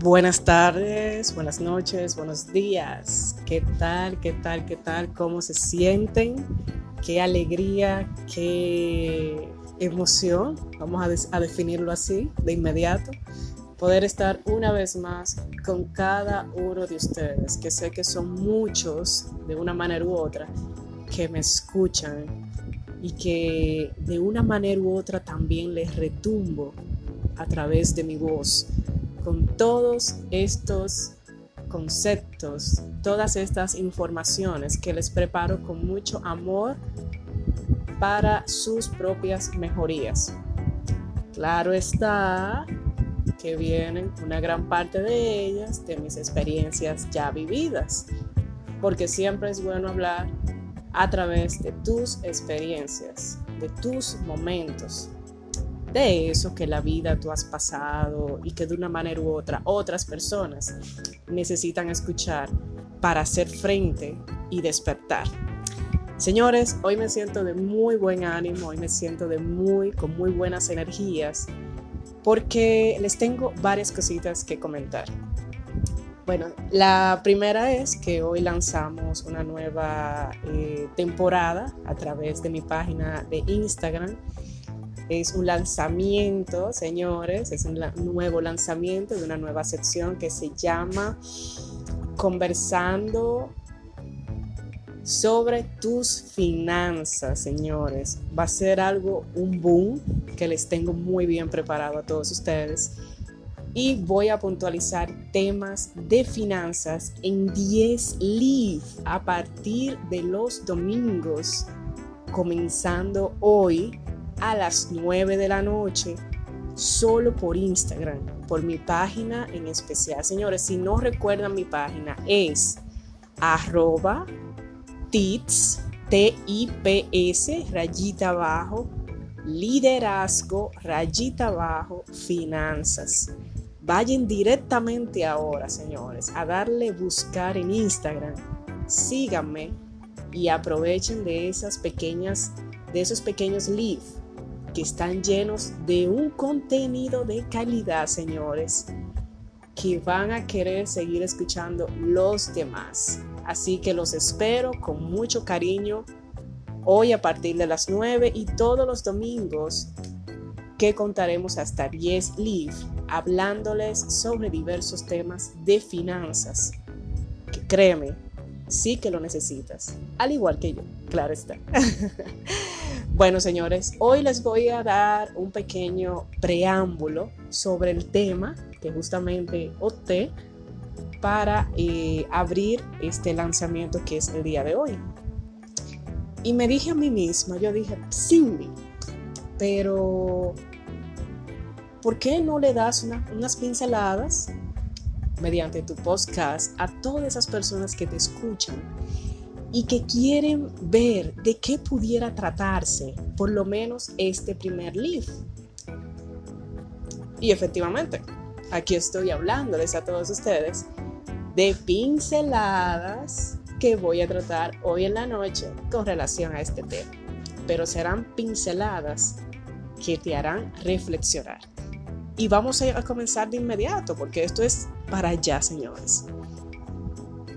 Buenas tardes, buenas noches, buenos días. ¿Qué tal? ¿Qué tal? ¿Qué tal? ¿Cómo se sienten? Qué alegría, qué emoción, vamos a, definirlo así de inmediato, poder estar una vez más con cada uno de ustedes, que sé que son muchos de una manera u otra, que me escuchan y que de una manera u otra también les retumbo a través de mi voz con todos estos conceptos, todas estas informaciones que les preparo con mucho amor para sus propias mejorías. Claro está que vienen una gran parte de ellas de mis experiencias ya vividas, porque siempre es bueno hablar a través de tus experiencias, de tus momentos, de eso que la vida tú has pasado y que de una manera u otra otras personas necesitan escuchar para hacer frente y despertar. Señores, hoy me siento de muy buen ánimo, hoy me siento de muy con muy buenas energías porque les tengo varias cositas que comentar. Bueno, la primera es que hoy lanzamos una nueva eh, temporada a través de mi página de Instagram es un lanzamiento, señores, es un nuevo lanzamiento de una nueva sección que se llama Conversando sobre tus finanzas, señores. Va a ser algo, un boom que les tengo muy bien preparado a todos ustedes. Y voy a puntualizar temas de finanzas en 10 live a partir de los domingos, comenzando hoy a las 9 de la noche solo por Instagram, por mi página en especial. Señores, si no recuerdan mi página es arroba tits, T-I-P-S, rayita abajo, liderazgo, rayita abajo, finanzas. Vayan directamente ahora, señores, a darle buscar en Instagram. Síganme y aprovechen de esas pequeñas, de esos pequeños leaves que están llenos de un contenido de calidad, señores, que van a querer seguir escuchando los demás. Así que los espero con mucho cariño hoy a partir de las 9 y todos los domingos que contaremos hasta 10 live hablándoles sobre diversos temas de finanzas. Que créeme, sí que lo necesitas, al igual que yo, claro está. Bueno, señores, hoy les voy a dar un pequeño preámbulo sobre el tema que justamente opté para eh, abrir este lanzamiento que es el día de hoy. Y me dije a mí misma, yo dije, Cindy, pero ¿por qué no le das unas pinceladas mediante tu podcast a todas esas personas que te escuchan y que quieren ver de qué pudiera tratarse por lo menos este primer live. Y efectivamente, aquí estoy hablándoles a todos ustedes de pinceladas que voy a tratar hoy en la noche con relación a este tema. Pero serán pinceladas que te harán reflexionar. Y vamos a comenzar de inmediato porque esto es para allá, señores.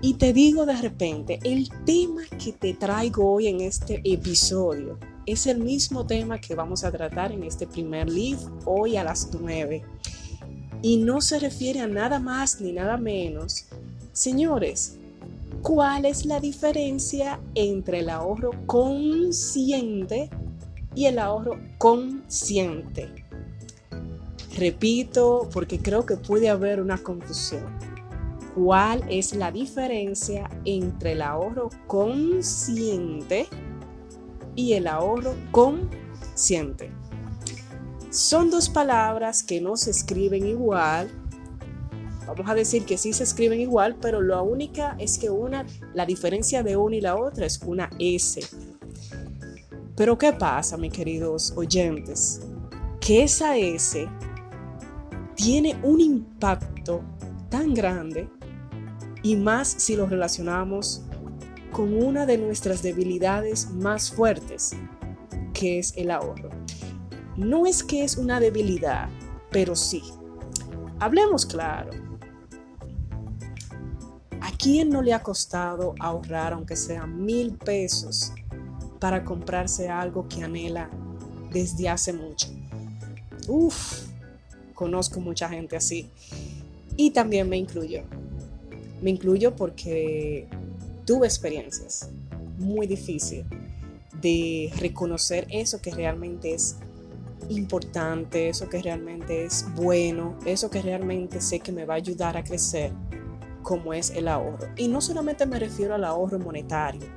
Y te digo de repente, el tema que te traigo hoy en este episodio es el mismo tema que vamos a tratar en este primer live hoy a las 9. Y no se refiere a nada más ni nada menos. Señores, ¿cuál es la diferencia entre el ahorro consciente y el ahorro consciente? Repito, porque creo que puede haber una confusión cuál es la diferencia entre el ahorro consciente y el ahorro consciente. Son dos palabras que no se escriben igual. Vamos a decir que sí se escriben igual, pero la única es que una, la diferencia de una y la otra es una S. Pero ¿qué pasa, mis queridos oyentes? Que esa S tiene un impacto tan grande y más si lo relacionamos con una de nuestras debilidades más fuertes, que es el ahorro. No es que es una debilidad, pero sí. Hablemos claro. ¿A quién no le ha costado ahorrar, aunque sea mil pesos, para comprarse algo que anhela desde hace mucho? Uf, conozco mucha gente así. Y también me incluyo. Me incluyo porque tuve experiencias muy difíciles de reconocer eso que realmente es importante, eso que realmente es bueno, eso que realmente sé que me va a ayudar a crecer, como es el ahorro. Y no solamente me refiero al ahorro monetario.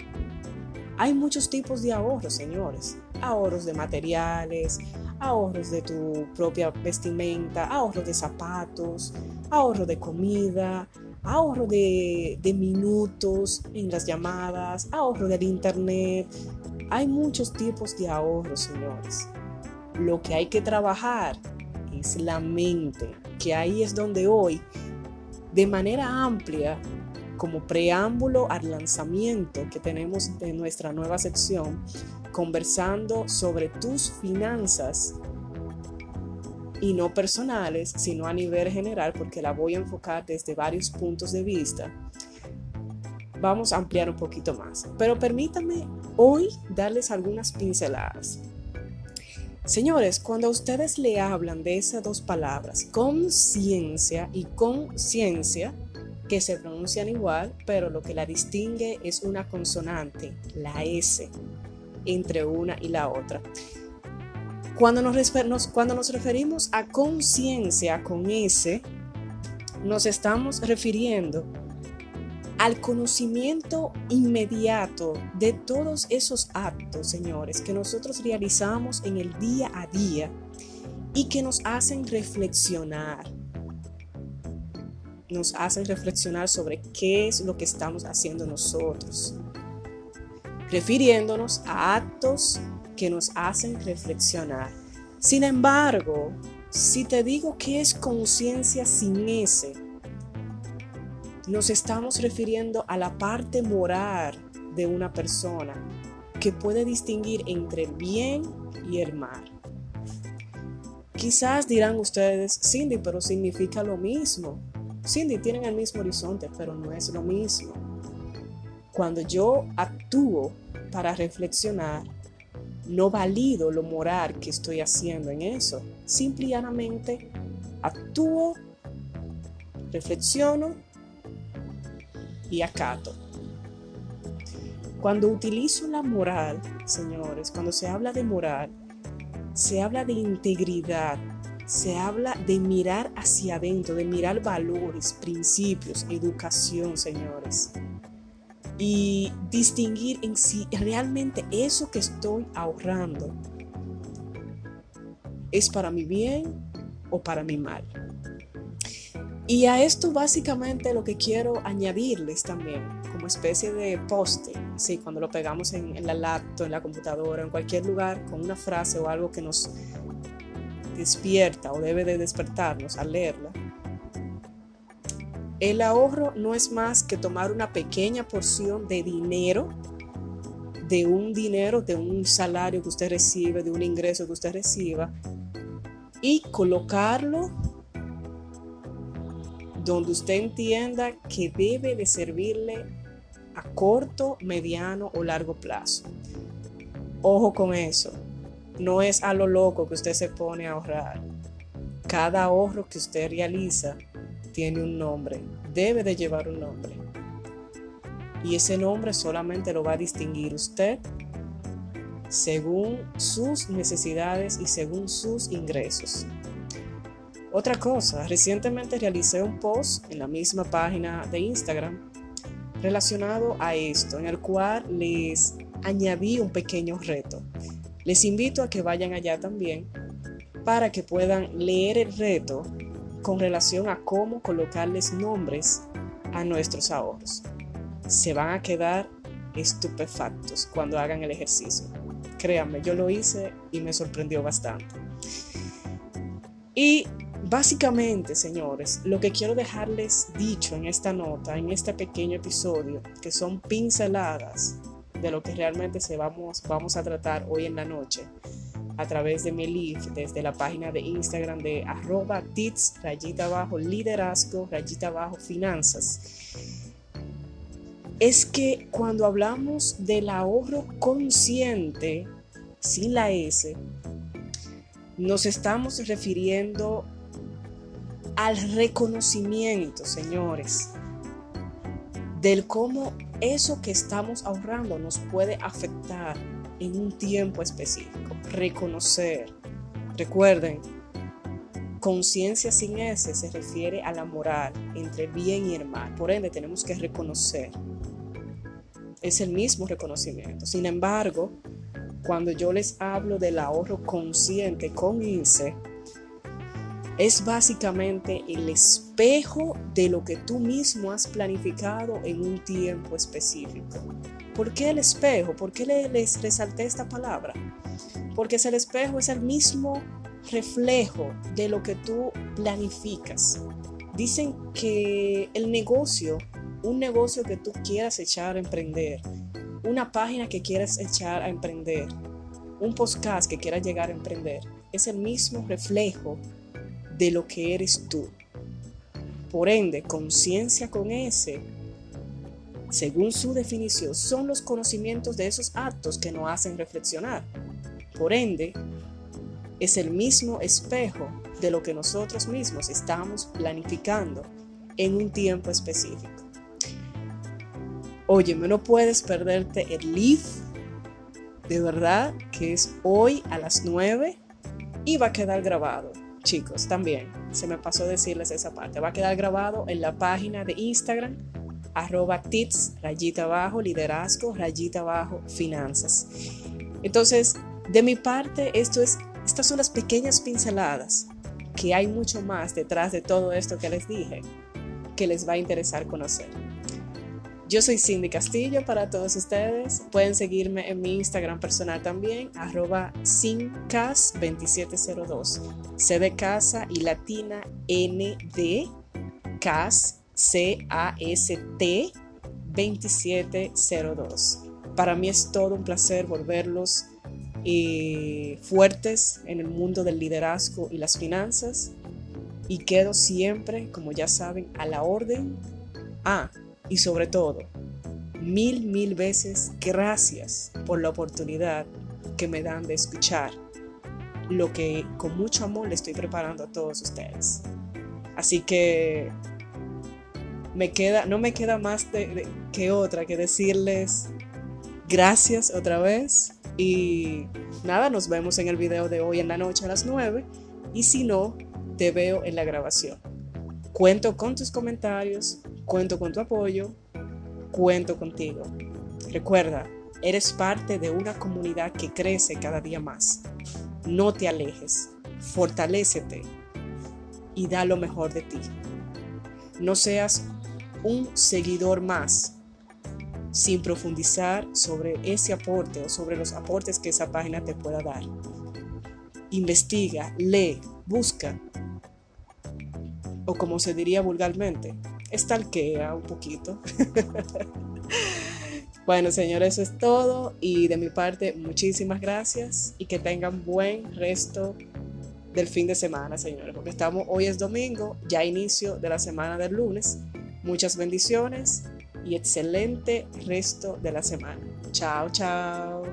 Hay muchos tipos de ahorros, señores. Ahorros de materiales, ahorros de tu propia vestimenta, ahorros de zapatos, ahorro de comida, ahorro de, minutos en las llamadas, ahorro del internet. Hay muchos tipos de ahorros, señores. Lo que hay que trabajar es la mente, que ahí es donde hoy, de manera amplia, como preámbulo al lanzamiento que tenemos de nuestra nueva sección, conversando sobre tus finanzas y no personales, sino a nivel general, porque la voy a enfocar desde varios puntos de vista. Vamos a ampliar un poquito más, pero permítanme hoy darles algunas pinceladas. Señores, cuando ustedes le hablan de esas dos palabras, conciencia y conciencia, que se pronuncian igual, pero lo que la distingue es una consonante, la S, entre una y la otra. Cuando nos, cuando nos referimos a conciencia con S, nos estamos refiriendo al conocimiento inmediato de todos esos actos, señores, que nosotros realizamos en el día a día y que nos hacen reflexionar. Nos hacen reflexionar sobre qué es lo que estamos haciendo nosotros, refiriéndonos a actos que nos hacen reflexionar. Sin embargo, si te digo que es conciencia sin ese, nos estamos refiriendo a la parte moral de una persona que puede distinguir entre el bien y el mal. Quizás dirán ustedes, Cindy, pero significa lo mismo. Cindy, tienen el mismo horizonte, pero no es lo mismo. Cuando yo actúo para reflexionar, no valido lo moral que estoy haciendo en eso. Simplemente actúo, reflexiono y acato. Cuando utilizo la moral, señores, cuando se habla de moral, se habla de integridad, se habla de mirar hacia adentro, de mirar valores, principios, educación, señores. Y distinguir en si realmente eso que estoy ahorrando es para mi bien o para mi mal. Y a esto básicamente lo que quiero añadirles también, como especie de poste, sí, cuando lo pegamos en, en la laptop, en la computadora, en cualquier lugar, con una frase o algo que nos despierta o debe de despertarnos al leerla. El ahorro no es más que tomar una pequeña porción de dinero, de un dinero, de un salario que usted recibe, de un ingreso que usted reciba, y colocarlo donde usted entienda que debe de servirle a corto, mediano o largo plazo. Ojo con eso, no es a lo loco que usted se pone a ahorrar. Cada ahorro que usted realiza tiene un nombre, debe de llevar un nombre. Y ese nombre solamente lo va a distinguir usted según sus necesidades y según sus ingresos. Otra cosa, recientemente realicé un post en la misma página de Instagram relacionado a esto, en el cual les añadí un pequeño reto. Les invito a que vayan allá también para que puedan leer el reto con relación a cómo colocarles nombres a nuestros ahorros. Se van a quedar estupefactos cuando hagan el ejercicio. Créanme, yo lo hice y me sorprendió bastante. Y Básicamente, señores, lo que quiero dejarles dicho en esta nota, en este pequeño episodio, que son pinceladas de lo que realmente se vamos, vamos a tratar hoy en la noche a través de mi desde la página de Instagram de arroba tits rayita abajo liderazgo rayita abajo finanzas es que cuando hablamos del ahorro consciente, sin la S, nos estamos refiriendo al reconocimiento, señores, del cómo eso que estamos ahorrando nos puede afectar en un tiempo específico. Reconocer. Recuerden, conciencia sin ese se refiere a la moral entre bien y mal. Por ende, tenemos que reconocer. Es el mismo reconocimiento. Sin embargo, cuando yo les hablo del ahorro consciente con INSE, es básicamente el espejo de lo que tú mismo has planificado en un tiempo específico. ¿Por qué el espejo? ¿Por qué les resalté esta palabra? Porque es el espejo, es el mismo reflejo de lo que tú planificas. Dicen que el negocio, un negocio que tú quieras echar a emprender, una página que quieras echar a emprender, un podcast que quieras llegar a emprender, es el mismo reflejo de lo que eres tú. Por ende, conciencia con ese, según su definición, son los conocimientos de esos actos que nos hacen reflexionar. Por ende, es el mismo espejo de lo que nosotros mismos estamos planificando en un tiempo específico. Oye, no puedes perderte el live, de verdad, que es hoy a las 9 y va a quedar grabado chicos, también se me pasó decirles esa parte. Va a quedar grabado en la página de Instagram, arroba tips, rayita abajo, liderazgo, rayita abajo, finanzas. Entonces, de mi parte, esto es, estas son las pequeñas pinceladas, que hay mucho más detrás de todo esto que les dije, que les va a interesar conocer. Yo soy Cindy Castillo para todos ustedes. Pueden seguirme en mi Instagram personal también, arroba cincas2702. C de casa y latina N de CAS, C-A-S-T 2702. Para mí es todo un placer volverlos eh, fuertes en el mundo del liderazgo y las finanzas. Y quedo siempre, como ya saben, a la orden. a y sobre todo, mil, mil veces gracias por la oportunidad que me dan de escuchar lo que con mucho amor le estoy preparando a todos ustedes. Así que me queda, no me queda más que otra que decirles gracias otra vez y nada, nos vemos en el video de hoy en la noche a las 9 y si no, te veo en la grabación. Cuento con tus comentarios, Cuento con tu apoyo, cuento contigo. Recuerda, eres parte de una comunidad que crece cada día más. No te alejes, fortalécete y da lo mejor de ti. No seas un seguidor más sin profundizar sobre ese aporte o sobre los aportes que esa página te pueda dar. Investiga, lee, busca, o como se diría vulgarmente, estalquea un poquito. bueno, señores, eso es todo. Y de mi parte, muchísimas gracias y que tengan buen resto del fin de semana, señores, porque estamos, hoy es domingo, ya inicio de la semana del lunes. Muchas bendiciones y excelente resto de la semana. Chao, chao.